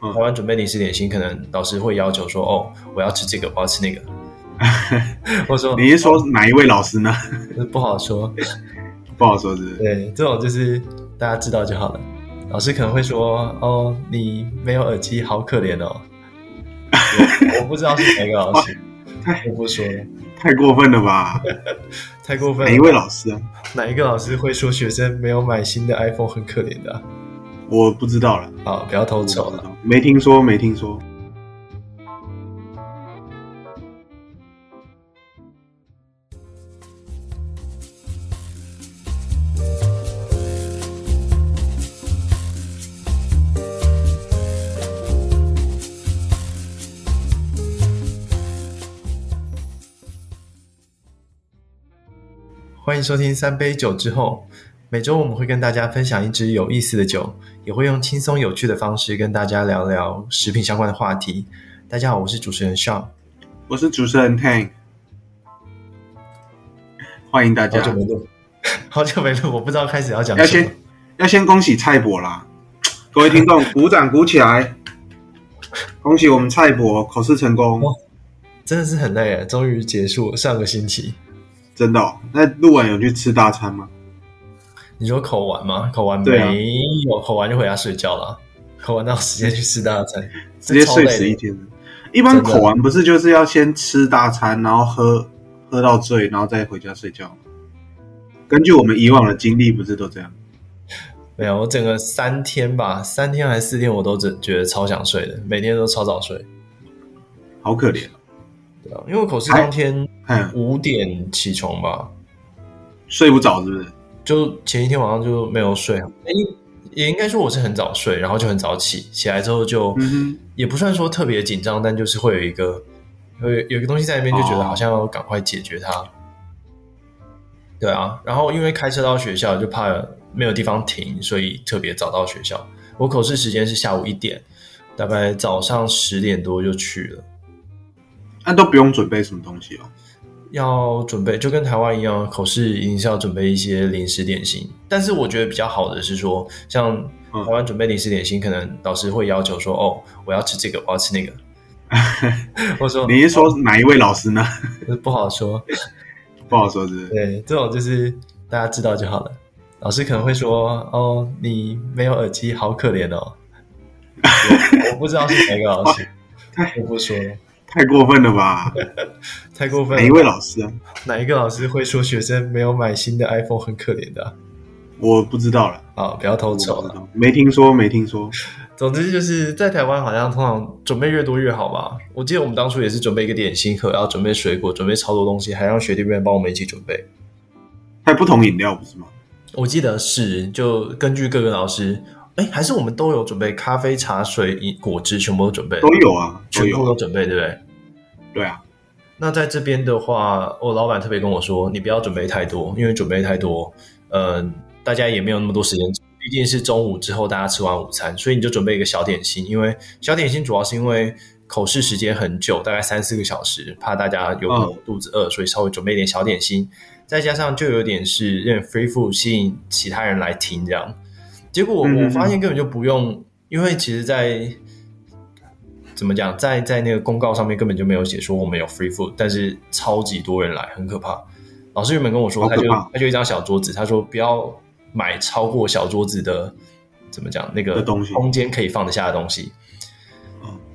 台湾准备零食点心，可能老师会要求说：“哦，我要吃这个，我要吃那个。”或者说你是说哪一位老师呢？不好说，不好说是？对，这种就是大家知道就好了。老师可能会说：“哦，你没有耳机，好可怜哦。”我不知道是哪个老师，我不说了，太过分了吧？太过分了。哪一位老师啊？哪一个老师会说学生没有买新的 iPhone 很可怜的啊？我不知道了。啊，不要偷丑了。没听说，没听说。欢迎收听三杯酒之后，每周我们会跟大家分享一支有意思的酒，也会用轻松有趣的方式跟大家聊聊食品相关的话题。大家好，我是主持人 Sean，我是主持人 Tank，欢迎大家。好久没录，好久没录，我不知道开始要讲什么。要先要先恭喜蔡博啦！各位听众，鼓掌鼓起来！恭喜我们蔡博考试成功，真的是很累啊！终于结束上个星期。真的哦？那录完有去吃大餐吗？你说口完吗？口完没有，啊、口完就回家睡觉了。口完到时间去吃大餐，直接睡死一天。一般口完不是就是要先吃大餐，然后喝喝到醉，然后再回家睡觉吗？根据我们以往的经历，不是都这样？没有，我整个三天吧，三天还是四天，我都只觉得超想睡的，每天都超早睡，好可怜。对啊，因为我口试当天五点起床吧，睡不着是不是？就前一天晚上就没有睡。哎，也应该说我是很早睡，然后就很早起，起来之后就也不算说特别紧张，但就是会有一个有有一个东西在那边，就觉得好像要赶快解决它。对啊，然后因为开车到学校就怕没有地方停，所以特别早到学校。我口试时间是下午一点，大概早上十点多就去了。那都不用准备什么东西哦？要准备就跟台湾一样，口试一定是要准备一些零食点心。但是我觉得比较好的是说，像台湾准备零食点心，可能老师会要求说：“哦，我要吃这个，我要吃那个。”我说：“你是说哪一位老师呢？” 不好说，不好说，是？对，这种就是大家知道就好了。老师可能会说：“哦，你没有耳机，好可怜哦。”我不知道是哪个老师，我不说。太过分了吧！太过分了。哪一位老师啊？哪一个老师会说学生没有买新的 iPhone 很可怜的啊？我不知道了。啊，不要偷丑了。没听说，没听说。总之就是在台湾，好像通常准备越多越好吧。我记得我们当初也是准备一个点心盒，要准备水果，准备超多东西，还让学弟妹帮我们一起准备。还有不同饮料不是吗？我记得是，就根据各个老师。哎，还是我们都有准备咖啡、茶水、果汁，全部都准备，都有啊，全部都准备，对不对？对啊。那在这边的话，我老板特别跟我说，你不要准备太多，因为准备太多，呃，大家也没有那么多时间，毕竟是中午之后大家吃完午餐，所以你就准备一个小点心，因为小点心主要是因为口试时间很久，大概三四个小时，怕大家有肚子饿，所以稍微准备一点小点心，再加上就有点是有点 free food 吸引其他人来听这样。结果我我发现根本就不用，嗯、因为其实在，在怎么讲，在在那个公告上面根本就没有写说我们有 free food，但是超级多人来，很可怕。老师原本跟我说，他就他就一张小桌子，他说不要买超过小桌子的，怎么讲那个空间可以放得下的东西。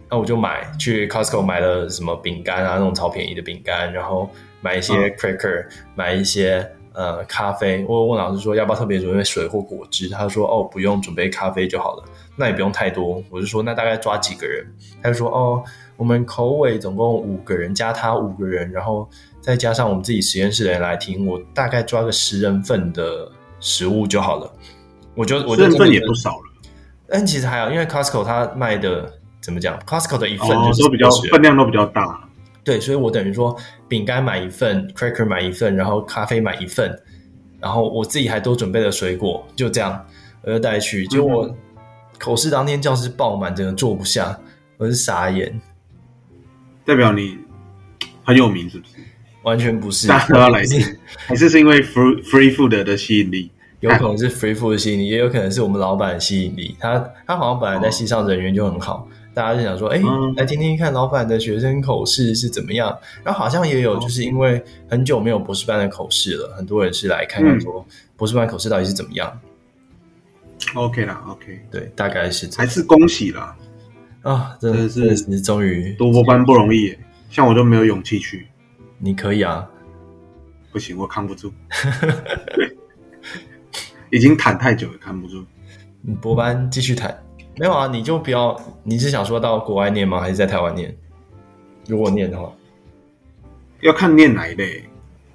那我就买去 Costco 买了什么饼干啊，那种超便宜的饼干，然后买一些 cracker，、嗯、买一些。呃，咖啡，我问老师说要不要特别准备水或果汁，他说哦，不用准备咖啡就好了，那也不用太多。我就说那大概抓几个人，他就说哦，我们口尾总共五个人，加他五个人，然后再加上我们自己实验室的人来听，我大概抓个十人份的食物就好了。我就我就十人份也不少了，但其实还好，因为 Costco 他卖的怎么讲，Costco 的一份就是、哦、都比较分量都比较大。对，所以我等于说，饼干买一份，cracker 买一份，然后咖啡买一份，然后我自己还多准备了水果，就这样，我就带去。结果、嗯、口试当天教室爆满，真的坐不下，我是傻眼。代表你很有名是不是？完全不是，大家都要来听，还是是因为 free free food 的吸引力？有可能是 Free Food 的吸引力，也有可能是我们老板的吸引力。他他好像本来在西上人缘就很好，大家就想说，哎，来听听看老板的学生口试是怎么样。然后好像也有就是因为很久没有博士班的口试了，很多人是来看看说博士班口试到底是怎么样。OK 啦，OK，对，大概是。还是恭喜啦！啊，真的是你终于读博班不容易，像我就没有勇气去。你可以啊，不行，我扛不住。已经谈太久了，扛不住。你博班继续谈，没有啊？你就不要，你是想说到国外念吗？还是在台湾念？如果念的话，要看念哪一类。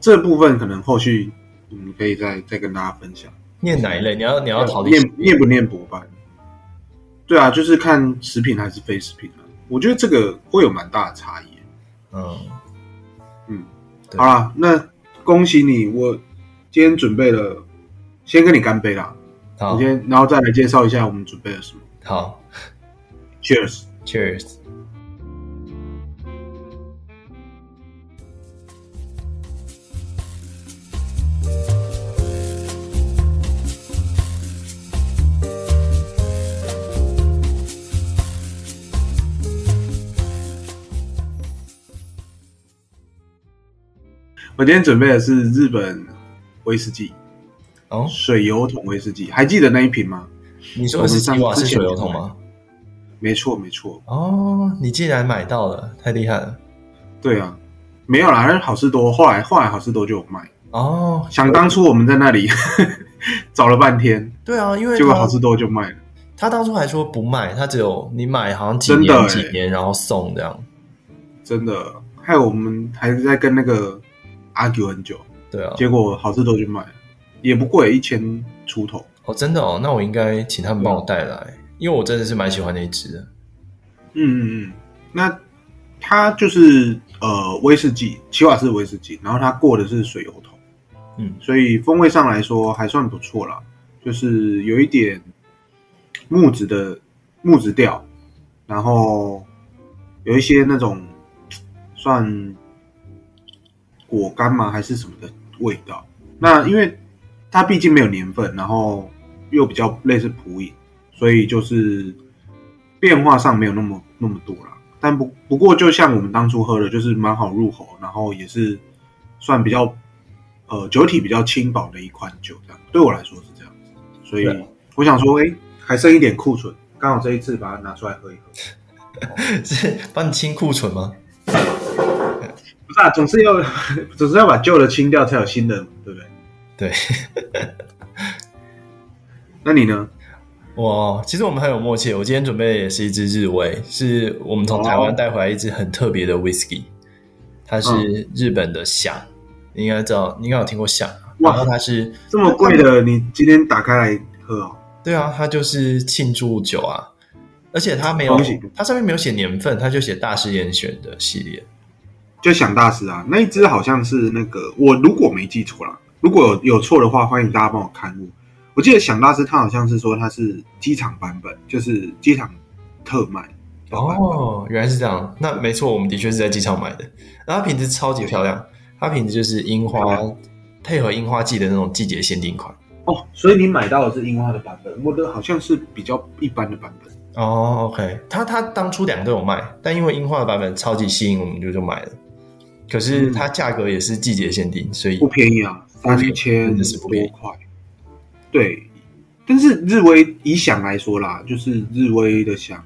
这部分可能后续你可以再再跟大家分享。念哪一类？你要你要考虑念念不念博班？对啊，就是看食品还是非食品啊。我觉得这个会有蛮大的差异。嗯嗯，好啦，那恭喜你，我今天准备了。先跟你干杯啦！好，我先，然后再来介绍一下我们准备了什么。好，Cheers，Cheers。我今天准备的是日本威士忌。哦，水油桶威士忌，还记得那一瓶吗？你说的是吉瓦是水油桶吗？没错，没错。哦，你竟然买到了，太厉害了。对啊，没有啦，还是好事多，后来后来好事多就有卖。哦，想当初我们在那里 找了半天。对啊，因为结果好事多就卖了。他当初还说不卖，他只有你买好像几年几年然后送这样。真的，害我们还是在跟那个 argue 很久。对啊，结果好事多就卖了。也不贵，一千出头哦，真的哦，那我应该请他们帮我带来，嗯、因为我真的是蛮喜欢那一只的。嗯嗯嗯，那它就是呃威士忌，奇瓦斯威士忌，然后它过的是水油桶，嗯，所以风味上来说还算不错啦，就是有一点木质的木质调，然后有一些那种算果干吗？还是什么的味道，那因为。它毕竟没有年份，然后又比较类似普饮，所以就是变化上没有那么那么多啦。但不不过，就像我们当初喝的，就是蛮好入口，然后也是算比较呃酒体比较轻薄的一款酒，这样对我来说是这样子。所以我想说，哎、欸，还剩一点库存，刚好这一次把它拿出来喝一喝，是帮你清库存吗？不是啊，总是要总是要把旧的清掉，才有新的，对不对？对，那你呢？我其实我们很有默契。我今天准备的也是一支日威，是我们从台湾带回来一支很特别的 whisky，它是日本的响，你应该知道，你应该有听过响。然后它是这么贵的，你今天打开来喝哦？对啊，它就是庆祝酒啊，而且它没有，它上面没有写年份，它就写大师严选的系列，就想大师啊，那一支好像是那个，我如果没记错了。如果有有错的话，欢迎大家帮我勘误。我记得想大师他好像是说他是机场版本，就是机场特卖。哦，原来是这样。那没错，我们的确是在机场买的。然后它瓶子超级漂亮，它瓶子就是樱花配合樱花季的那种季节限定款。哦，所以你买到的是樱花的版本，我的好像是比较一般的版本。哦，OK，他他当初两个都有卖，但因为樱花的版本超级吸引，我们就就买了。可是它价格也是季节限定，所以不便宜啊。三千多块，对，但是日威以响来说啦，就是日威的响，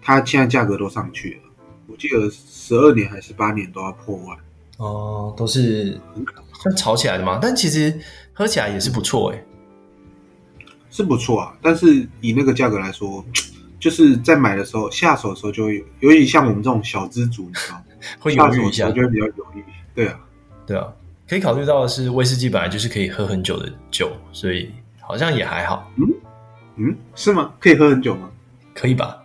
它现在价格都上去了。我记得十二年还是八年都要破万哦，都是像炒起来的嘛。但其实喝起来也是不错哎，是不错啊。但是以那个价格来说，就是在买的时候下手的时候就会有，尤其像我们这种小资族，你知道，会犹豫一下，就会比较犹豫。对啊，对啊。可以考虑到的是，威士忌本来就是可以喝很久的酒，所以好像也还好。嗯嗯，是吗？可以喝很久吗？可以吧，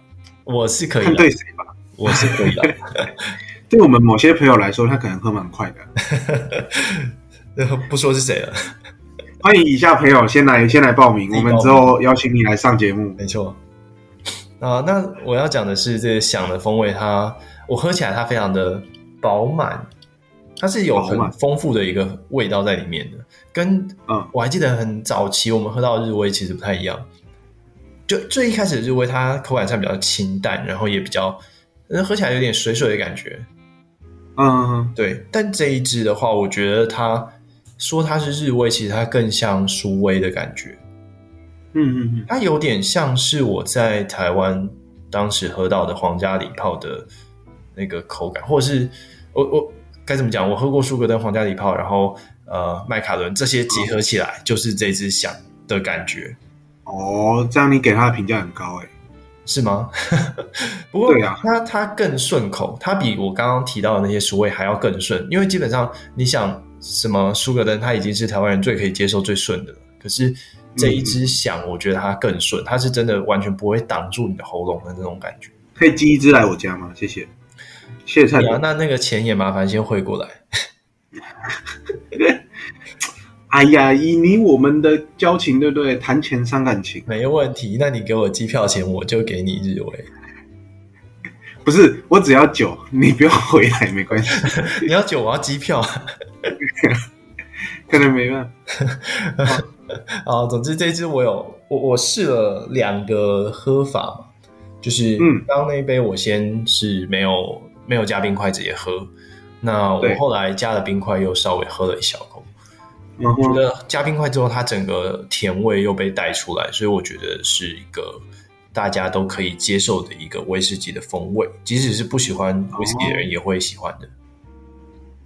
我是可以。看对谁吧，我是可以的。对我们某些朋友来说，他可能喝蛮快的。不说是谁了。欢迎以下朋友先来先来报名，我们之后邀请你来上节目。没错。啊，那我要讲的是这个响的风味它，它我喝起来它非常的饱满。它是有很丰富的一个味道在里面的，跟嗯，我还记得很早期我们喝到的日威其实不太一样。就最一开始的日威，它口感上比较清淡，然后也比较，喝起来有点水水的感觉。嗯，对。但这一支的话，我觉得它说它是日威，其实它更像舒威的感觉。嗯嗯嗯，它有点像是我在台湾当时喝到的皇家礼炮的那个口感，或者是我我该怎么讲？我喝过舒格登、皇家礼炮，然后呃麦卡伦这些结合起来，就是这支响的感觉。哦，这样你给他的评价很高哎，是吗？不过它它更顺口，它比我刚刚提到的那些舒威还要更顺，因为基本上你想什么舒格登，它已经是台湾人最可以接受最顺的了。可是这一支响，我觉得它更顺，它是真的完全不会挡住你的喉咙的那种感觉。可以寄一支来我家吗？谢谢，谢谢蔡。那那个钱也麻烦先汇过来。哎呀，以你我们的交情，对不对？谈钱伤感情，没问题。那你给我机票钱，我就给你日维。不是，我只要酒，你不要回来，没关系。你要酒，我要机票。可能没办法。啊，总之这支我有我我试了两个喝法嘛，就是嗯，刚刚那一杯我先是没有没有加冰块直接喝，那我后来加了冰块，又稍微喝了一小口。我觉得加冰块之后，它整个甜味又被带出来，所以我觉得是一个大家都可以接受的一个威士忌的风味，即使是不喜欢威士忌的人也会喜欢的。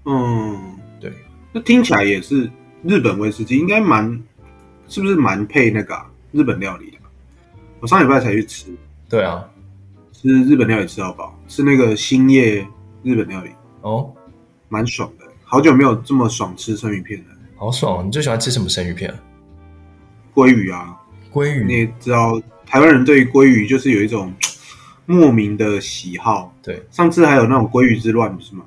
嗯，对，那听起来也是日本威士忌，应该蛮是不是蛮配那个、啊、日本料理的？我上礼拜才去吃，对啊，吃日本料理吃到饱，吃那个欣叶日本料理哦，蛮爽的，好久没有这么爽吃生鱼片了。好爽！你最喜欢吃什么生鱼片啊？鲑鱼啊，鲑鱼。你也知道，台湾人对鲑鱼就是有一种莫名的喜好。对，上次还有那种鲑鱼之乱，不是吗？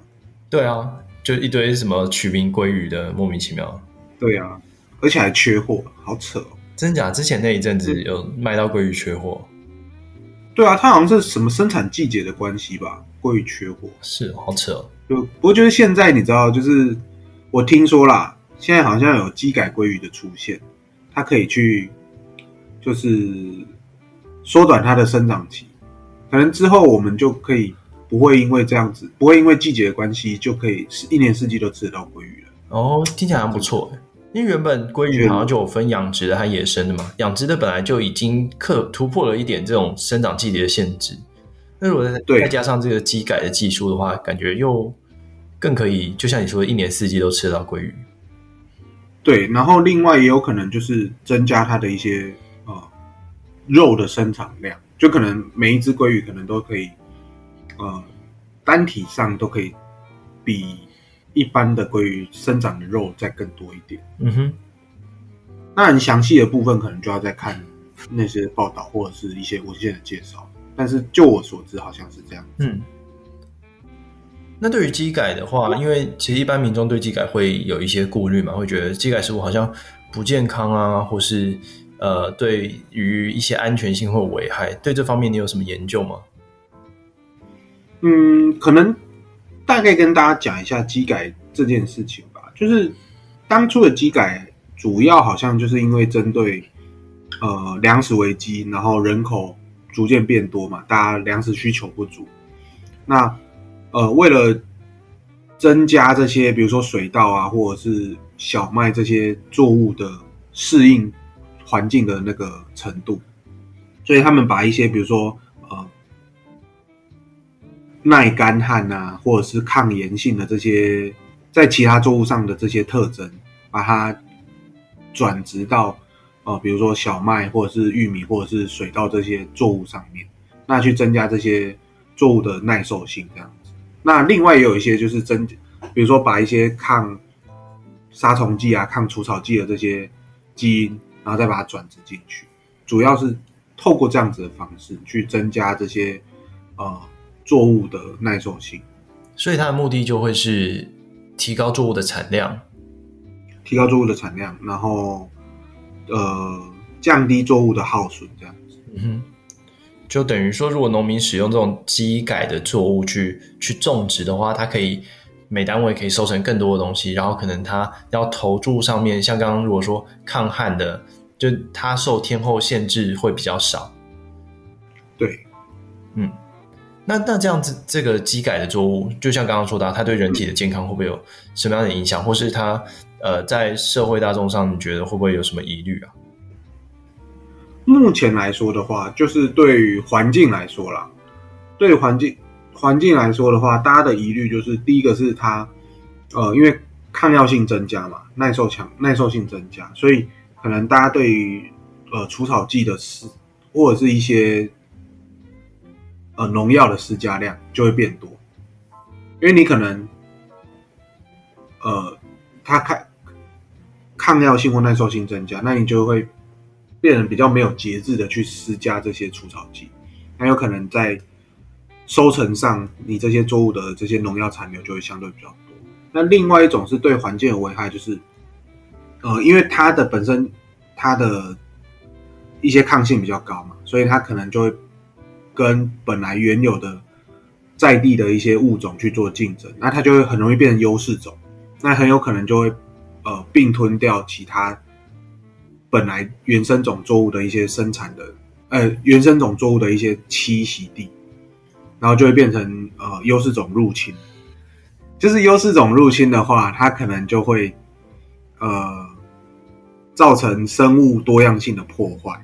对啊，就一堆什么取名鲑鱼的，莫名其妙。对啊，而且还缺货，好扯哦！真假？之前那一阵子有卖到鲑鱼缺货。对啊，它好像是什么生产季节的关系吧？过于缺货是，好扯哦。就不过就是现在，你知道，就是我听说啦。现在好像有机改鲑鱼的出现，它可以去就是缩短它的生长期，可能之后我们就可以不会因为这样子，不会因为季节的关系就可以是一年四季都吃得到鲑鱼了。哦，听起来还不错，因为原本鲑鱼好像就有分养殖的和野生的嘛，养殖的本来就已经克突破了一点这种生长季节的限制，那如果再加上这个机改的技术的话，感觉又更可以，就像你说的，一年四季都吃得到鲑鱼。对，然后另外也有可能就是增加它的一些呃肉的生产量，就可能每一只鲑鱼可能都可以呃单体上都可以比一般的鲑鱼生长的肉再更多一点。嗯哼，那很详细的部分可能就要再看那些报道或者是一些文献的介绍，但是就我所知好像是这样。嗯。那对于基改的话，因为其实一般民众对基改会有一些顾虑嘛，会觉得基改食物好像不健康啊，或是呃，对于一些安全性会有危害。对这方面你有什么研究吗？嗯，可能大概跟大家讲一下机改这件事情吧。就是当初的机改主要好像就是因为针对呃粮食危机，然后人口逐渐变多嘛，大家粮食需求不足，那。呃，为了增加这些，比如说水稻啊，或者是小麦这些作物的适应环境的那个程度，所以他们把一些，比如说耐干旱啊，或者是抗炎性的这些，在其他作物上的这些特征，把它转植到呃，比如说小麦或者是玉米或者是水稻这些作物上面，那去增加这些作物的耐受性，这样子。那另外也有一些就是增，比如说把一些抗杀虫剂啊、抗除草剂的这些基因，然后再把它转植进去，主要是透过这样子的方式去增加这些呃作物的耐受性。所以它的目的就会是提高作物的产量，提高作物的产量，然后呃降低作物的耗损，这样子。嗯哼。就等于说，如果农民使用这种机改的作物去去种植的话，它可以每单位可以收成更多的东西，然后可能它要投注上面，像刚刚如果说抗旱的，就它受天候限制会比较少。对，嗯，那那这样子，这个机改的作物，就像刚刚说的，它对人体的健康会不会有什么样的影响，或是它呃在社会大众上，你觉得会不会有什么疑虑啊？目前来说的话，就是对于环境来说啦，对于环境环境来说的话，大家的疑虑就是第一个是它，呃，因为抗药性增加嘛，耐受强，耐受性增加，所以可能大家对于呃除草剂的施或者是一些呃农药的施加量就会变多，因为你可能呃它抗抗药性或耐受性增加，那你就会。变得比较没有节制的去施加这些除草剂，很有可能在收成上，你这些作物的这些农药残留就会相对比较多。那另外一种是对环境的危害，就是呃，因为它的本身它的一些抗性比较高嘛，所以它可能就会跟本来原有的在地的一些物种去做竞争，那它就会很容易变成优势种，那很有可能就会呃并吞掉其他。本来原生种作物的一些生产的，呃，原生种作物的一些栖息地，然后就会变成呃优势种入侵。就是优势种入侵的话，它可能就会呃造成生物多样性的破坏。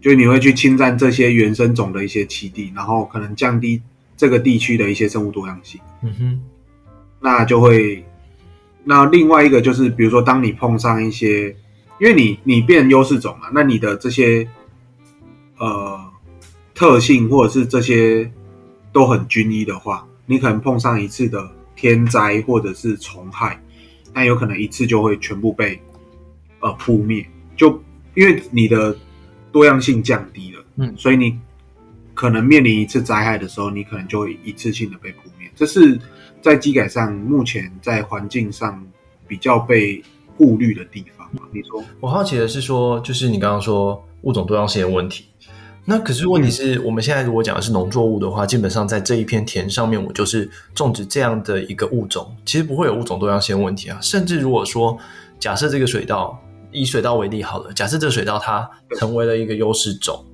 就你会去侵占这些原生种的一些栖地，然后可能降低这个地区的一些生物多样性。嗯哼，那就会，那另外一个就是，比如说当你碰上一些。因为你你变优势种嘛，那你的这些呃特性或者是这些都很均一的话，你可能碰上一次的天灾或者是虫害，那有可能一次就会全部被呃扑灭。就因为你的多样性降低了，嗯，所以你可能面临一次灾害的时候，你可能就会一次性的被扑灭。这是在机改上目前在环境上比较被顾虑的地方。你说，我好奇的是说，就是你刚刚说物种多样性的问题，那可是问题是我们现在如果讲的是农作物的话，基本上在这一片田上面，我就是种植这样的一个物种，其实不会有物种多样性的问题啊。甚至如果说假设这个水稻，以水稻为例好了，假设这个水稻它成为了一个优势种，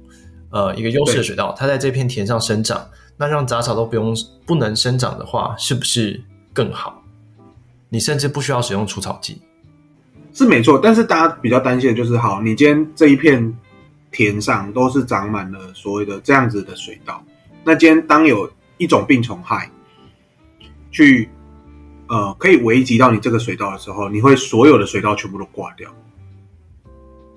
呃，一个优势的水稻，它在这片田上生长，那让杂草都不用不能生长的话，是不是更好？你甚至不需要使用除草剂。是没错，但是大家比较担心的就是，好，你今天这一片田上都是长满了所谓的这样子的水稻，那今天当有一种病虫害去呃可以危及到你这个水稻的时候，你会所有的水稻全部都挂掉。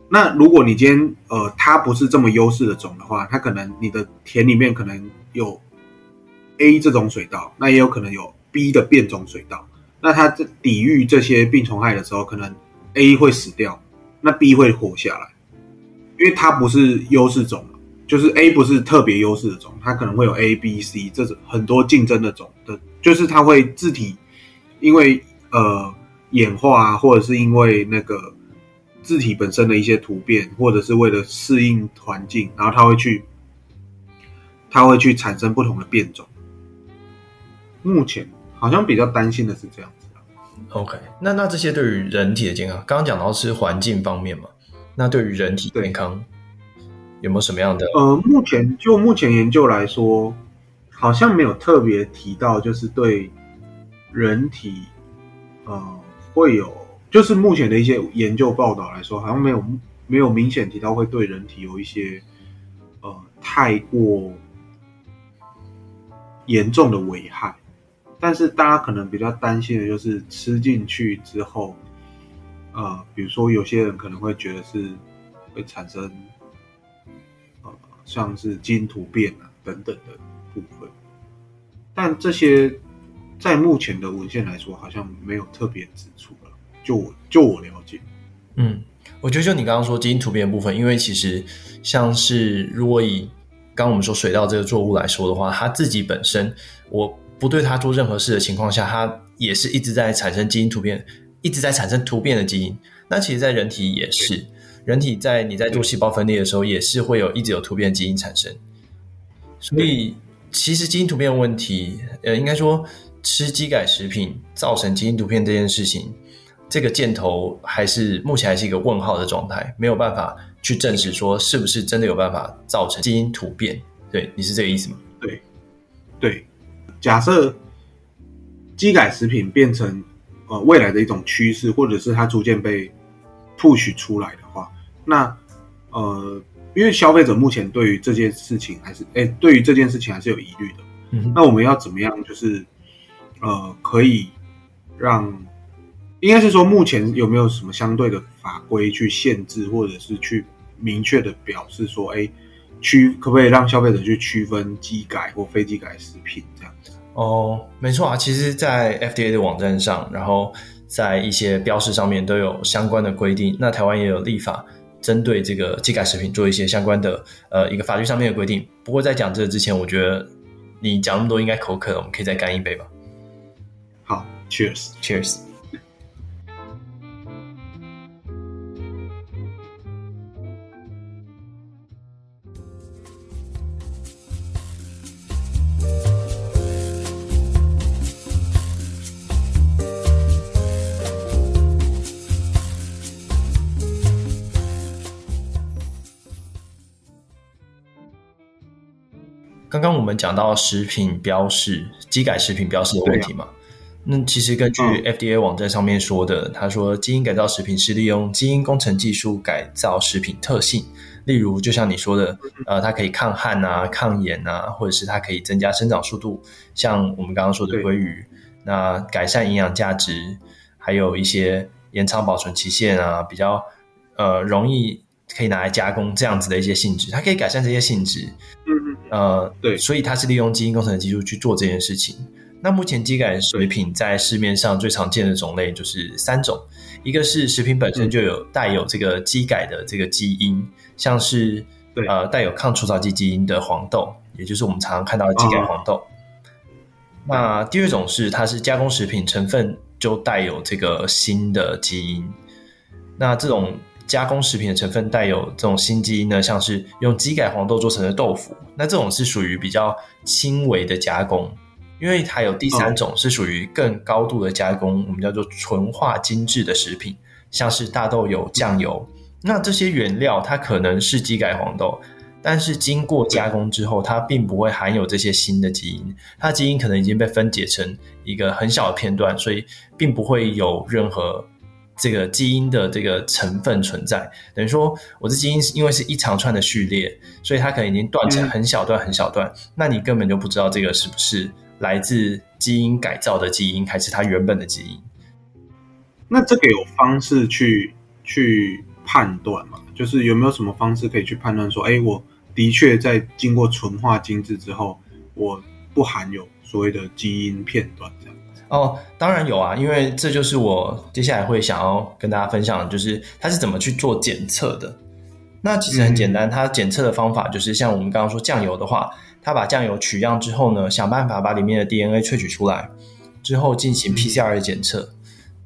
那如果你今天呃它不是这么优势的种的话，它可能你的田里面可能有 A 这种水稻，那也有可能有 B 的变种水稻，那它在抵御这些病虫害的时候，可能 A 会死掉，那 B 会活下来，因为它不是优势种，就是 A 不是特别优势的种，它可能会有 A、B、C 这种很多竞争的种的，就是它会自体因为呃演化啊，或者是因为那个自体本身的一些突变，或者是为了适应环境，然后它会去它会去产生不同的变种。目前好像比较担心的是这样子。OK，那那这些对于人体的健康，刚刚讲到是环境方面嘛？那对于人体健康有没有什么样的？呃，目前就目前研究来说，好像没有特别提到，就是对人体呃会有，就是目前的一些研究报道来说，好像没有没有明显提到会对人体有一些呃太过严重的危害。但是大家可能比较担心的就是吃进去之后，呃，比如说有些人可能会觉得是会产生，呃，像是基因突变啊等等的部分，但这些在目前的文献来说，好像没有特别指出了。就我就我了解，嗯，我觉得就你刚刚说基因突变的部分，因为其实像是如果以刚刚我们说水稻这个作物来说的话，它自己本身我。不对它做任何事的情况下，它也是一直在产生基因突变，一直在产生突变的基因。那其实，在人体也是，人体在你在做细胞分裂的时候，也是会有一直有突变基因产生。所以，其实基因突变的问题，呃，应该说吃基改食品造成基因突变这件事情，这个箭头还是目前还是一个问号的状态，没有办法去证实说是不是真的有办法造成基因突变。对，你是这个意思吗？对，对，假设基改食品变成呃未来的一种趋势，或者是它逐渐被 push 出来的话，那呃，因为消费者目前对于这件事情还是哎，对于这件事情还是有疑虑的。那我们要怎么样？就是呃，可以让，应该是说目前有没有什么相对的法规去限制，或者是去明确的表示说，哎。区可不可以让消费者去区分机改或非机改食品这样子？哦，没错啊，其实，在 FDA 的网站上，然后在一些标示上面都有相关的规定。那台湾也有立法针对这个机改食品做一些相关的呃一个法律上面的规定。不过在讲这个之前，我觉得你讲那么多应该口渴了，我们可以再干一杯吧？好，Cheers，Cheers。刚们讲到食品标示、基改食品标示的问题嘛，啊、那其实根据 FDA 网站上面说的，他、嗯、说基因改造食品是利用基因工程技术改造食品特性，例如就像你说的，呃，它可以抗旱啊、抗盐啊，或者是它可以增加生长速度，像我们刚刚说的鲑鱼，那改善营养价值，还有一些延长保存期限啊，比较呃容易可以拿来加工这样子的一些性质，它可以改善这些性质。呃，对，所以它是利用基因工程的技术去做这件事情。那目前基改水品在市面上最常见的种类就是三种，一个是食品本身就有带有这个基改的这个基因，像是对呃带有抗除草剂基因的黄豆，也就是我们常常看到的基改黄豆。哦、那第二种是它是加工食品成分就带有这个新的基因，那这种。加工食品的成分带有这种新基因呢，像是用基改黄豆做成的豆腐，那这种是属于比较轻微的加工。因为它有第三种是属于更高度的加工，我们叫做纯化精制的食品，像是大豆油、酱油。那这些原料它可能是基改黄豆，但是经过加工之后，它并不会含有这些新的基因，它基因可能已经被分解成一个很小的片段，所以并不会有任何。这个基因的这个成分存在，等于说我的基因因为是一长串的序列，所以它可能已经断成很小段很小段，嗯、那你根本就不知道这个是不是来自基因改造的基因，还是它原本的基因。那这个有方式去去判断吗？就是有没有什么方式可以去判断说，哎，我的确在经过纯化精制之后，我不含有所谓的基因片段这样。哦，当然有啊，因为这就是我接下来会想要跟大家分享的，就是它是怎么去做检测的。那其实很简单，它检测的方法就是像我们刚刚说酱油的话，它把酱油取样之后呢，想办法把里面的 DNA 萃取出来，之后进行 PCR 的检测。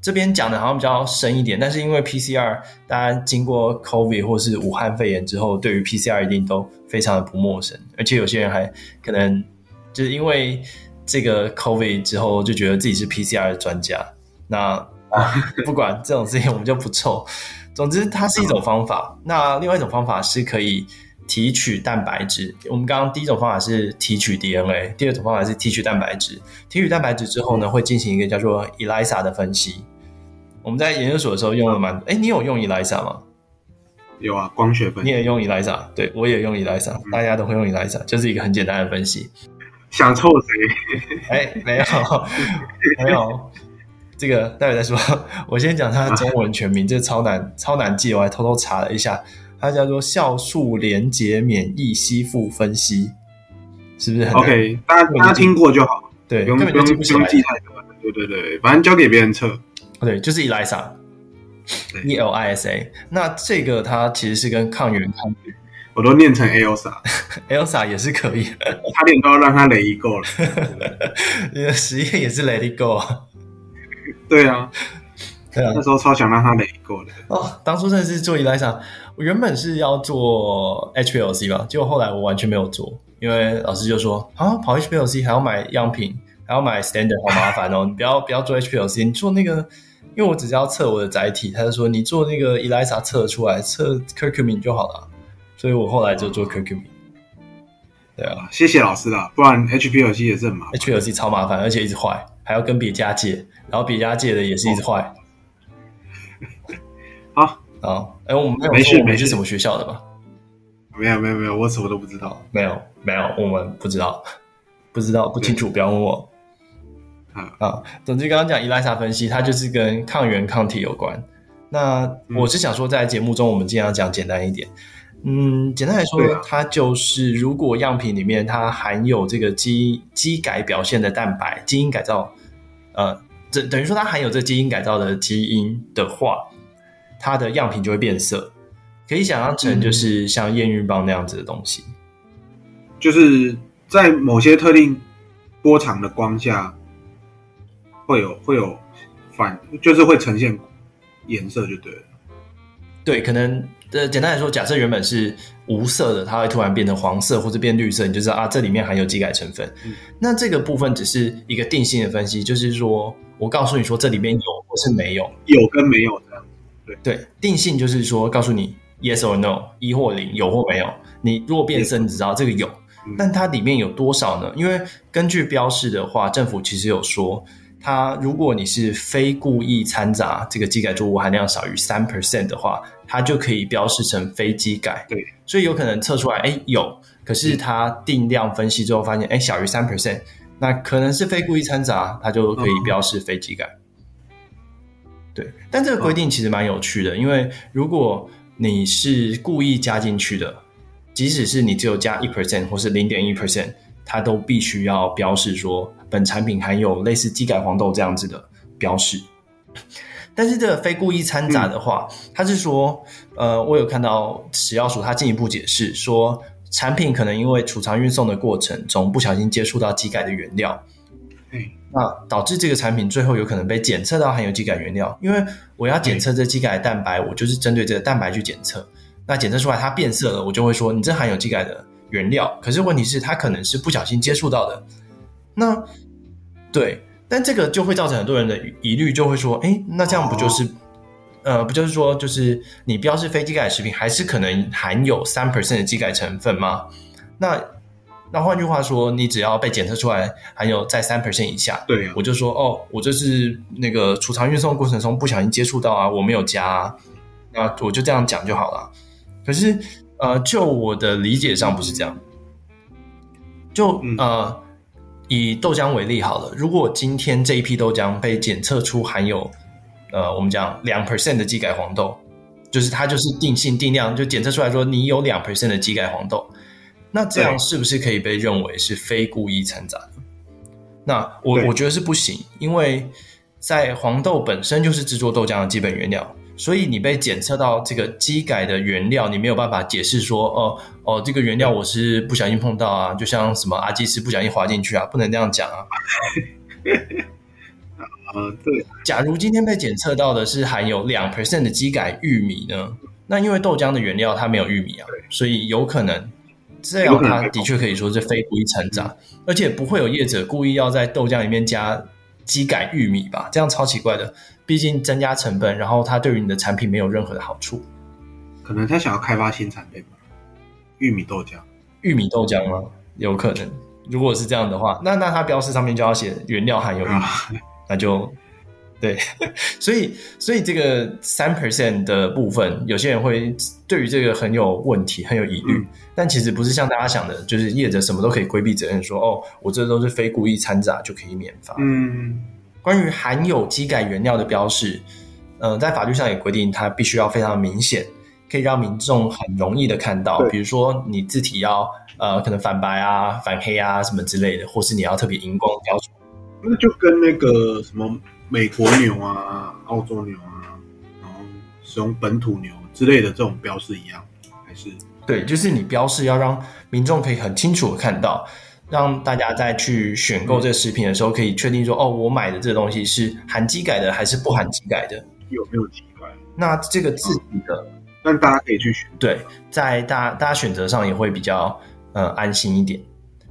这边讲的好像比较深一点，但是因为 PCR，大家经过 COVID 或是武汉肺炎之后，对于 PCR 一定都非常的不陌生，而且有些人还可能就是因为。这个 COVID 之后就觉得自己是 PCR 的专家，那啊不管这种事情我们就不臭。总之它是一种方法。那另外一种方法是可以提取蛋白质。我们刚刚第一种方法是提取 DNA，第二种方法是提取蛋白质。提取蛋白质之后呢，会进行一个叫做 ELISA 的分析。我们在研究所的时候用了蛮……哎，你有用 ELISA 吗？有啊，光学分析。你也用 ELISA？对，我也用 ELISA，大家都会用 ELISA，就是一个很简单的分析。想臭谁？哎，没有，没有，这个待会再说。我先讲它的中文全名，啊、这超难，超难记。我还偷偷查了一下，它叫做酵素连结免疫吸附分析，是不是很？OK，大家大家听过就好，对，不用不用记太多。对对对，反正交给别人测。对，就是 ELISA，E L I S A。那这个它其实是跟抗原抗体。我都念成 Elsa，Elsa 也是可以，差点都要让他 let it go 了。你的实验也是 let it go 啊？对啊，对啊，那时候超想让他 let it go 的。哦，当初真的是做 ELISA，我原本是要做 HPLC 吧，结果后来我完全没有做，因为老师就说啊，跑 HPLC 还要买样品，还还要买 standard，好麻烦哦。你不要不要做 HPLC，你做那个，因为我只是要测我的载体，他就说你做那个 ELISA 测出来测 curcumin 就好了，所以我后来就做 curcumin。对啊，谢谢老师啦，不然 HPLC 也是很麻烦，HPLC 超麻烦，而且一直坏，还要跟别家借，然后别家借的也是一直坏。好，好，哎，我们没有说我们是什么学校的吧？没有没有没有，我什么都不知道。没有没有，我们不知道，不知道不清楚，不要问我。啊，总之刚刚讲 ELISA 分析，它就是跟抗原抗体有关。那我是想说，在节目中我们尽量讲简单一点。嗯，简单来说，啊、它就是如果样品里面它含有这个基基改表现的蛋白，基因改造，呃，等等于说它含有这基因改造的基因的话，它的样品就会变色。可以想象成就是像验孕棒那样子的东西，就是在某些特定波长的光下，会有会有反，就是会呈现颜色就对了。对，可能呃，简单来说，假设原本是无色的，它会突然变成黄色或者变绿色，你就知道啊，这里面含有基改成分。嗯、那这个部分只是一个定性的分析，就是说我告诉你说这里面有或是没有，有跟没有这样。对对，定性就是说告诉你。Yes or no，一或零，有或没有。你如果变色，你只知道这个有，但它里面有多少呢？因为根据标示的话，政府其实有说，它如果你是非故意掺杂这个基改作物含量少于三 percent 的话，它就可以标示成非基改。对，所以有可能测出来，哎，有，可是它定量分析之后发现，哎，小于三 percent，那可能是非故意掺杂，它就可以标示非基改。对，但这个规定其实蛮有趣的，因为如果你是故意加进去的，即使是你只有加一 percent 或是零点一 percent，它都必须要标示说本产品含有类似基改黄豆这样子的标示。但是这个非故意掺杂的话，他是说，呃，我有看到食药署他进一步解释说，产品可能因为储藏运送的过程中不小心接触到基改的原料。那导致这个产品最后有可能被检测到含有基改原料，因为我要检测这基改蛋白，我就是针对这个蛋白去检测。那检测出来它变色了，我就会说你这含有基改的原料。可是问题是它可能是不小心接触到的。那对，但这个就会造成很多人的疑虑，就会说，哎，那这样不就是，呃，不就是说，就是你标示非基改食品，还是可能含有三 percent 的基改成分吗？那那换句话说，你只要被检测出来含有在三 percent 以下，对啊，我就说哦，我就是那个储藏运送过程中不小心接触到啊，我没有加啊，那我就这样讲就好了。可是呃，就我的理解上不是这样。就呃，以豆浆为例好了，如果今天这一批豆浆被检测出含有呃，我们讲两 percent 的基改黄豆，就是它就是定性定量就检测出来说你有两 percent 的基改黄豆。那这样是不是可以被认为是非故意掺杂的？那我我觉得是不行，因为在黄豆本身就是制作豆浆的基本原料，所以你被检测到这个机改的原料，你没有办法解释说，哦哦，这个原料我是不小心碰到啊，就像什么阿基斯不小心滑进去啊，不能这样讲啊。嗯，对。假如今天被检测到的是含有两 percent 的基改玉米呢？那因为豆浆的原料它没有玉米啊，所以有可能。这样，它的确可以说是非故意掺杂，而且不会有业者故意要在豆浆里面加基改玉米吧？这样超奇怪的。毕竟增加成本，然后它对于你的产品没有任何的好处。可能他想要开发新产品吧？玉米豆浆，玉米豆浆吗？有可能。如果是这样的话，那那它标示上面就要写原料含有玉米，啊、那就。对，所以所以这个三 percent 的部分，有些人会对于这个很有问题，很有疑虑。嗯、但其实不是像大家想的，就是业者什么都可以规避责任说，说哦，我这都是非故意掺杂就可以免罚。嗯，关于含有基改原料的标示，呃，在法律上也规定，它必须要非常明显，可以让民众很容易的看到。比如说你字体要呃，可能反白啊、反黑啊什么之类的，或是你要特别荧光标出。那就跟那个什么。美国牛啊，澳洲牛啊，然后使用本土牛之类的这种标示一样，还是对，就是你标示要让民众可以很清楚的看到，让大家在去选购这个食品的时候，可以确定说，哦，我买的这个东西是含基改的还是不含基改的？有没有基改？那这个字体的，让大家可以去选。对，在大大家选择上也会比较呃安心一点。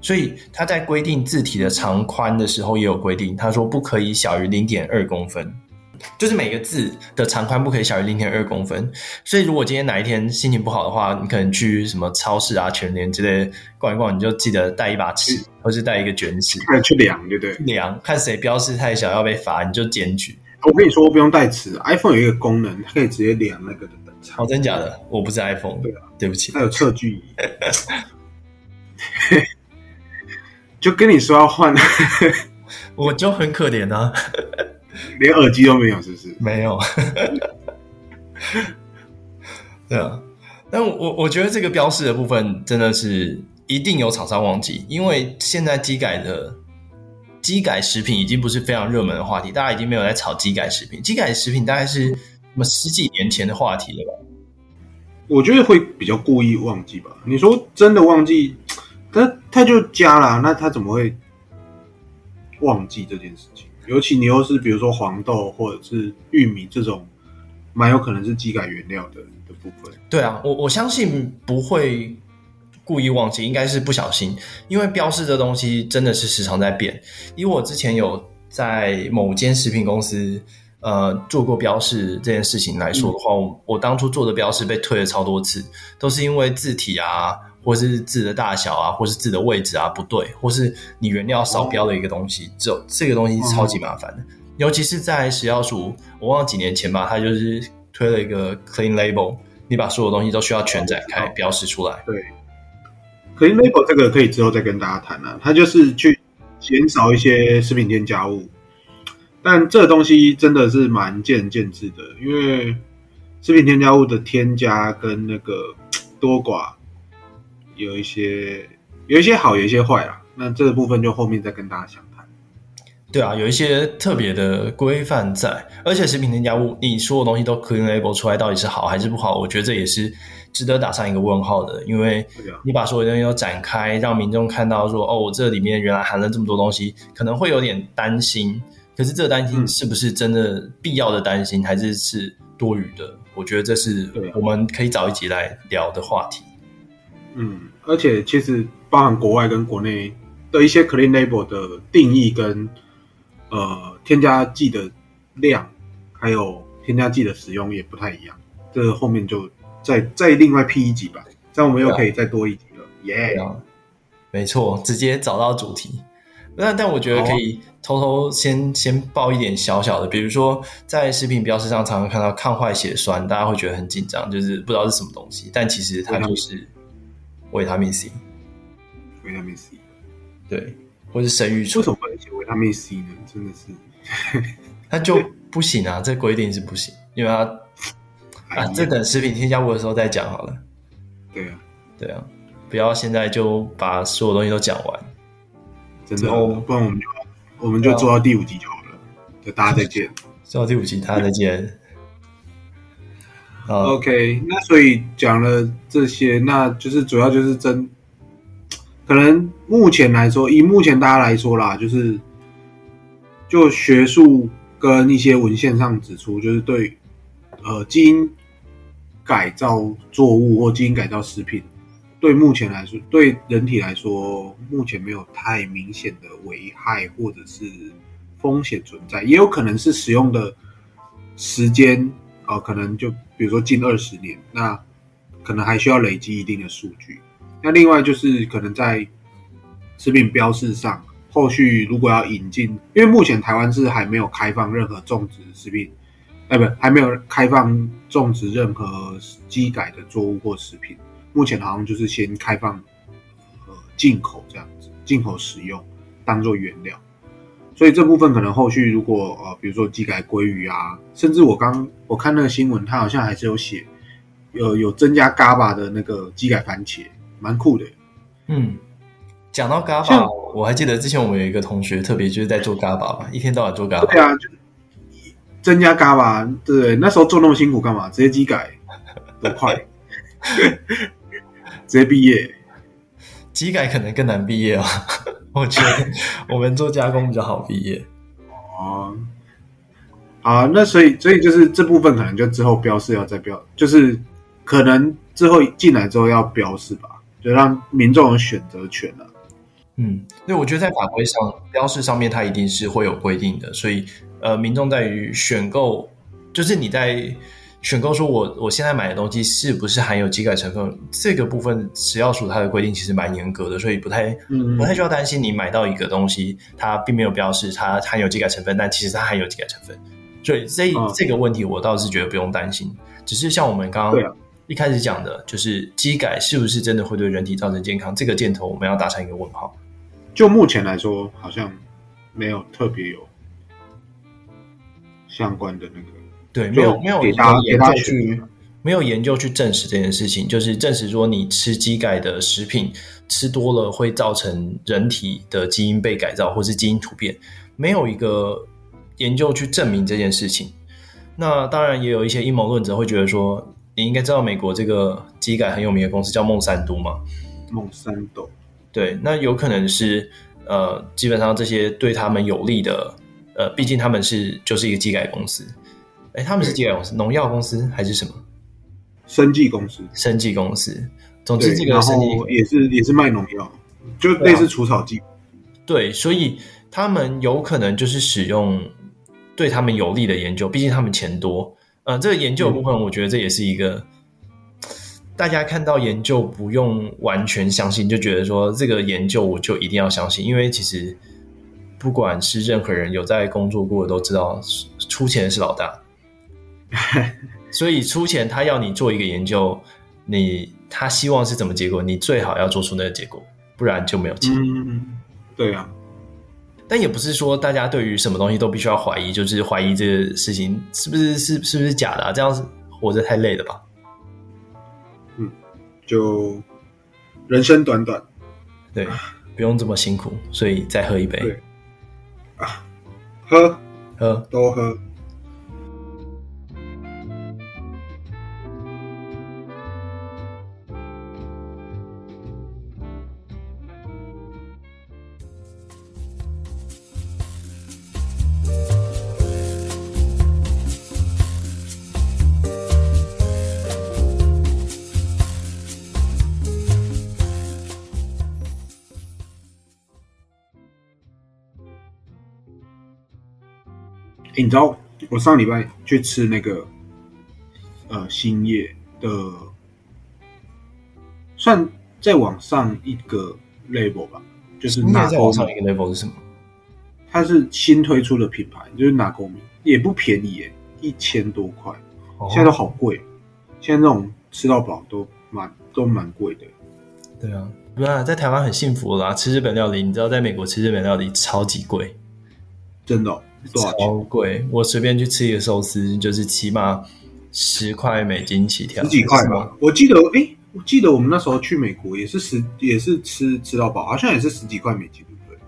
所以他在规定字体的长宽的时候也有规定，他说不可以小于零点二公分。就是每个字的长宽不可以小于零点二公分，所以如果今天哪一天心情不好的话，你可能去什么超市啊、全联之类逛一逛，你就记得带一把尺，嗯、或是带一个卷尺，去量，对不对？量，看谁标示太小要被罚，你就检举。我跟你说，不用带尺，iPhone 有一个功能，它可以直接量那个的等长。哦，真假的？我不是 iPhone，对啊，对不起，它有测距仪，就跟你说要换，我就很可怜啊。连耳机都没有，是不是？没有。对啊，但我我觉得这个标示的部分真的是一定有厂商忘记，因为现在机改的机改食品已经不是非常热门的话题，大家已经没有在炒机改食品。机改食品大概是什么十几年前的话题了吧？我觉得会比较故意忘记吧。你说真的忘记，他他就加了，那他怎么会忘记这件事情？尤其你又是比如说黄豆或者是玉米这种，蛮有可能是基改原料的的部分。对啊，我我相信不会故意忘记，应该是不小心。因为标示这东西真的是时常在变。以我之前有在某间食品公司呃做过标示这件事情来说的话，嗯、我我当初做的标示被退了超多次，都是因为字体啊。或是字的大小啊，或是字的位置啊不对，或是你原料少标的一个东西，这、哦、这个东西超级麻烦的。哦、尤其是在食药署，我忘了几年前吧，他就是推了一个 Clean Label，你把所有东西都需要全展开、哦、标示出来。对，Clean Label 这个可以之后再跟大家谈啊。它就是去减少一些食品添加物，但这个东西真的是蛮见仁见智的，因为食品添加物的添加跟那个 多寡。有一些有一些好，有一些坏啦。那这个部分就后面再跟大家详谈。对啊，有一些特别的规范在，而且食品添加物，你所有东西都 clean label 出来，到底是好还是不好？我觉得这也是值得打上一个问号的。因为你把所有东西都展开，让民众看到说，哦，我这里面原来含了这么多东西，可能会有点担心。可是这个担心是不是真的必要的担心，还是是多余的？我觉得这是我们可以找一集来聊的话题。嗯，而且其实包含国外跟国内的一些 clean label 的定义跟呃添加剂的量，还有添加剂的使用也不太一样。这个后面就再再另外辟一集吧，这样我们又可以再多一集了。耶，Yeah. 没错，直接找到主题。那但我觉得可以偷偷先、哦、先报一点小小的，比如说在食品标识上常常看到抗坏血酸，大家会觉得很紧张，就是不知道是什么东西，但其实它就是。维他命 C，维他命 C，对，或是生育醇。为什么不能写维他命 C 呢？真的是，那就不行啊！这规定是不行，因为它啊，这等食品添加物的时候再讲好了。对啊，对啊，不要现在就把所有东西都讲完。真的，不然我们就我们就做到第五集就好了。就大家再见，做到第五集，大家再见。OK，那所以讲了这些，那就是主要就是真，可能目前来说，以目前大家来说啦，就是就学术跟一些文献上指出，就是对呃基因改造作物或基因改造食品，对目前来说，对人体来说，目前没有太明显的危害或者是风险存在，也有可能是使用的时间。哦，可能就比如说近二十年，那可能还需要累积一定的数据。那另外就是可能在食品标示上，后续如果要引进，因为目前台湾是还没有开放任何种植食品，哎，不，还没有开放种植任何机改的作物或食品。目前好像就是先开放呃进口这样子，进口使用当做原料。所以这部分可能后续如果呃，比如说机改鲑鱼啊，甚至我刚我看那个新闻，它好像还是有写有有增加 GABA 的那个机改番茄，蛮酷的。嗯，讲到 GABA，我还记得之前我们有一个同学特别就是在做 GABA 吧，一天到晚做 GABA。对啊，就增加 GABA，对对，那时候做那么辛苦干嘛？直接机改多快，直接毕业。机改可能更难毕业啊。我觉得我们做加工比较好毕业哦。啊，那所以所以就是这部分可能就之后标示要再标，就是可能之后进来之后要标示吧，就让民众有选择权了。嗯，对我觉得在法规上标示上面它一定是会有规定的，所以呃，民众在于选购，就是你在。选购说我我现在买的东西是不是含有机改成分？这个部分食药署它的规定其实蛮严格的，所以不太不太需要担心你买到一个东西，它并没有标示它含有机改成分，但其实它含有机改成分。所以这、嗯、这个问题我倒是觉得不用担心。只是像我们刚刚一开始讲的，就是机改是不是真的会对人体造成健康？这个箭头我们要打上一个问号。就目前来说，好像没有特别有相关的那个。对，没有没有研究去没有研究去证实这件事情，就是证实说你吃基改的食品吃多了会造成人体的基因被改造或是基因突变，没有一个研究去证明这件事情。那当然也有一些阴谋论者会觉得说，你应该知道美国这个基改很有名的公司叫孟山都嘛？孟山都，对，那有可能是呃，基本上这些对他们有利的，呃，毕竟他们是就是一个基改公司。哎，他们是基改公司，农药公司还是什么？生技公司，生技公司。总之，这个生技也是也是卖农药，就类似除草剂。对，所以他们有可能就是使用对他们有利的研究，毕竟他们钱多。呃，这个研究的部分，我觉得这也是一个、嗯、大家看到研究不用完全相信，就觉得说这个研究我就一定要相信，因为其实不管是任何人有在工作过的都知道，出钱的是老大。所以出钱，他要你做一个研究，你他希望是怎么结果，你最好要做出那个结果，不然就没有钱。嗯，对啊。但也不是说大家对于什么东西都必须要怀疑，就是怀疑这个事情是不是是是不是假的啊？这样子活着太累了吧？嗯，就人生短短，对，不用这么辛苦，所以再喝一杯。对啊，喝喝多喝。你知道我上礼拜去吃那个呃新叶的，算再往上一个 label 吧，就是那再往上一个 label 是什么？它是新推出的品牌，就是拿勾米，也不便宜耶，一千多块，哦，现在都好贵，现在那种吃到饱都蛮都蛮贵的。对啊，不然在台湾很幸福啦，吃日本料理，你知道在美国吃日本料理超级贵，真的，哦。超贵！我随便去吃一个寿司，就是起码十块美金起跳，十几块吧。我记得，哎、欸，我记得我们那时候去美国也是十，也是吃吃到饱，好像也是十几块美金，对不对？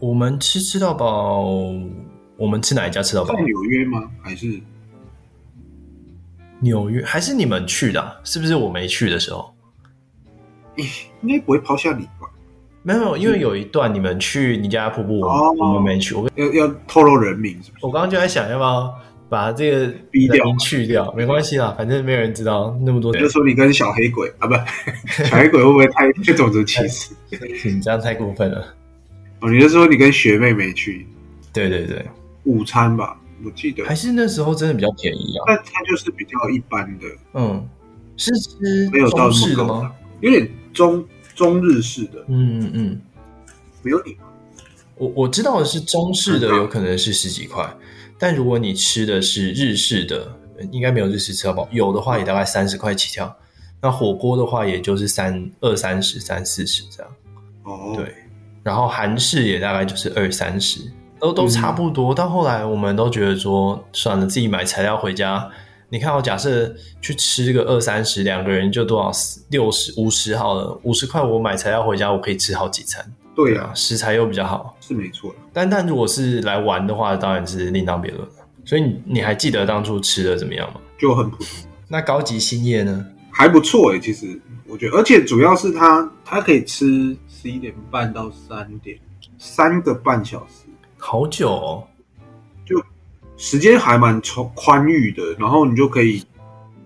我们吃吃到饱，我们吃哪一家吃到饱？在纽约吗？还是纽约？还是你们去的、啊？是不是我没去的时候？欸、应该不会抛下你吧？没有，因为有一段你们去你家瀑布，哦、我们没去。我要要透露人名是不是？我刚刚就在想要不要把这个逼掉去掉，没关系啦，反正没有人知道那么多。就说你跟小黑鬼啊，不，小黑鬼会不会太太种族歧视？你这样太过分了。哦，你就说你跟学妹没去？对对对，午餐吧，我记得还是那时候真的比较便宜啊。但它就是比较一般的，嗯，是吃没有到中式的吗？有点中。中日式的，嗯嗯嗯，没有你，我我知道的是中式的有可能是十几块，但如果你吃的是日式的，应该没有日式吃到饱，有的话也大概三十块起跳。那火锅的话，也就是三二三十、三四十这样。哦，对，然后韩式也大概就是二三十，都都差不多。到后来我们都觉得说，算了，自己买材料回家。你看，我假设去吃个二三十，两个人就多少六十五十好了，五十块我买材料回家，我可以吃好几餐。对啊，食材又比较好，是没错。但但如果是来玩的话，当然是另当别论了。所以你你还记得当初吃的怎么样吗？就很普通。那高级新叶呢？还不错诶、欸，其实我觉得，而且主要是它它可以吃十一点半到三点，三个半小时，好久哦。时间还蛮宽宽裕的，然后你就可以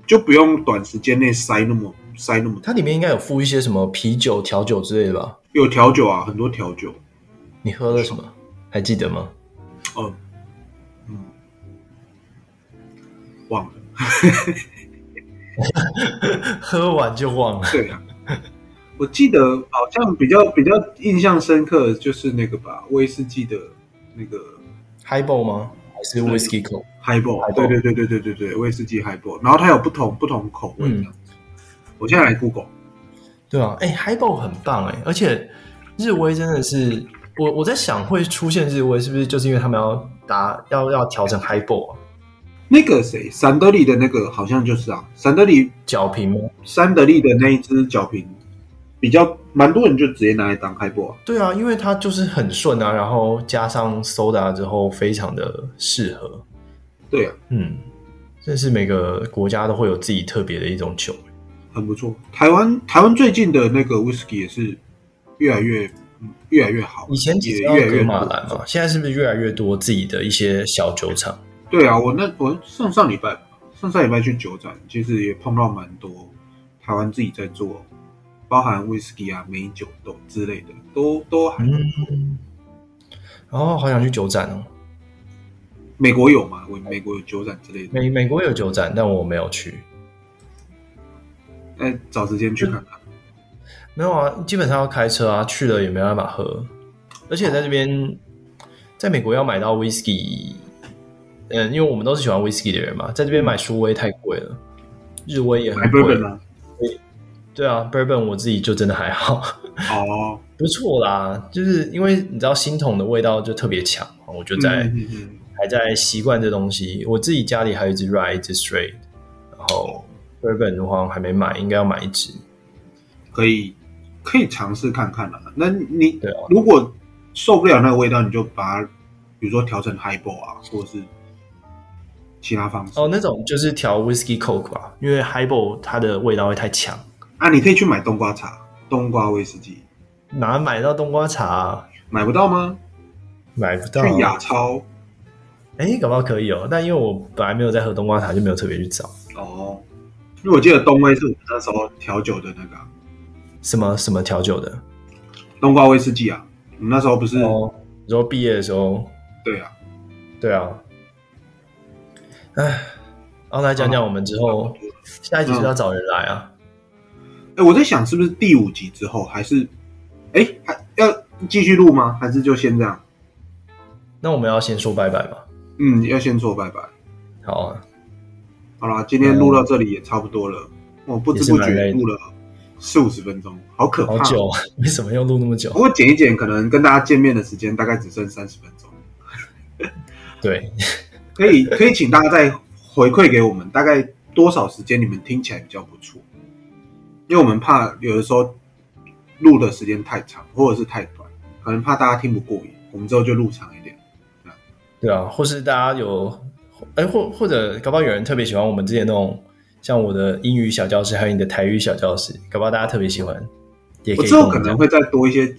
就不用短时间内塞那么塞那么。它里面应该有附一些什么啤酒、调酒之类的吧？有调酒啊，很多调酒。你喝了什么？还记得吗？哦，嗯，忘了。喝完就忘了。对啊，我记得好像比较比较印象深刻的就是那个吧，威士忌的那个 Highball 吗？还是 Whisky Highball？对对对对对对对，威士忌 Highball。然后它有不同不同口味这样。我现在来 Google。对啊，哎，Highball 很棒哎，而且日威真的是我我在想会出现日威是不是就是因为他们要打要要调整 Highball 啊？那个谁，三德利的那个好像就是啊，三德利角瓶吗？三得利的那一只角瓶比较蛮多人就直接拿来当 Highball 啊。对啊，因为它就是很顺啊，然后加上 soda 之后非常的适合。对啊，嗯，这是每个国家都会有自己特别的一种酒。很不错，台湾台湾最近的那个 whisky 也是越来越越来越好。以前只要格马兰嘛，现在是不是越来越多自己的一些小酒厂？对啊，我那我上上礼拜上上礼拜去酒展，其实也碰到蛮多台湾自己在做，包含 whisky 啊、美酒都之类的，都都还不错。嗯，然后好想去酒展哦。美国有吗？美美国有酒展之类的。美美国有酒展，但我没有去。哎，找时间去看看。没有啊，基本上要开车啊，去了也没办法喝。而且在这边，在美国要买到 whisky，嗯，因为我们都是喜欢 whisky 的人嘛，在这边买苏威太贵了，日威也很贵。Bourbon 啊？对啊，Bourbon 我自己就真的还好。哦，不错啦，就是因为你知道新桶的味道就特别强，我就在、嗯、还在习惯这东西。我自己家里还有一支 Rye，一只 Straight，然后。Bourbon 的话还没买，应该要买一支，可以可以尝试看看啦。那你对啊，如果受不了那个味道，你就把它，比如说调成 Highball 啊，或者是其他方式。哦，那种就是调 Whisky Coke 吧，因为 Highball 它的味道会太强。啊，你可以去买冬瓜茶，冬瓜威士忌。哪买到冬瓜茶啊？买不到吗？买不到。去亚超。哎，搞不好可以哦。但因为我本来没有在喝冬瓜茶，就没有特别去找。哦。因为我记得冬威是我们那时候调酒的那个什么什么调酒的冬瓜威士忌啊，我们那时候不是，哦，然后毕业的时候，对啊，对啊，哎，然后来讲讲我们之后下一集是要找人来啊？哎，我在想是不是第五集之后还是哎还要继续录吗？还是就先这样？那我们要先说拜拜吧？嗯，要先说拜拜。好啊。好啦，今天录到这里也差不多了。我、嗯、不知不觉录了四五十分钟，好可怕！好久，为什么要录那么久？不过剪一剪，可能跟大家见面的时间大概只剩三十分钟。对，可以可以请大家再回馈给我们，大概多少时间你们听起来比较不错？因为我们怕有的时候录的时间太长，或者是太短，可能怕大家听不过瘾，我们之后就录长一点。对啊，或是大家有。哎，或或者，搞不好有人特别喜欢我们之前那种，像我的英语小教室，还有你的台语小教室，搞不好大家特别喜欢。也可以我之后可能会再多一些，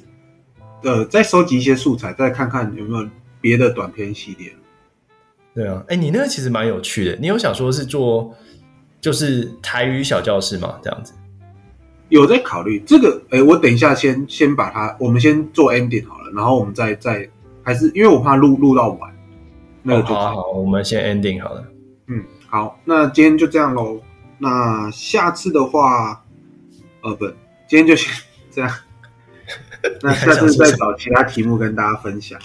呃，再收集一些素材，再看看有没有别的短片系列。对啊，哎，你那个其实蛮有趣的。你有想说是做就是台语小教室吗？这样子有在考虑这个。哎，我等一下先先把它，我们先做 ending 好了，然后我们再再还是因为我怕录录到晚。那就、哦、好，好，我们先 ending 好了。嗯，好，那今天就这样喽。那下次的话，呃，不，今天就先 这样。那下次再找其他题目跟大家分享。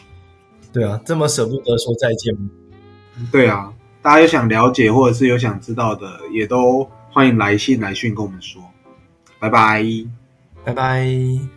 对啊，这么舍不得说再见吗？对啊，大家有想了解或者是有想知道的，也都欢迎来信来讯跟我们说。拜拜，拜拜。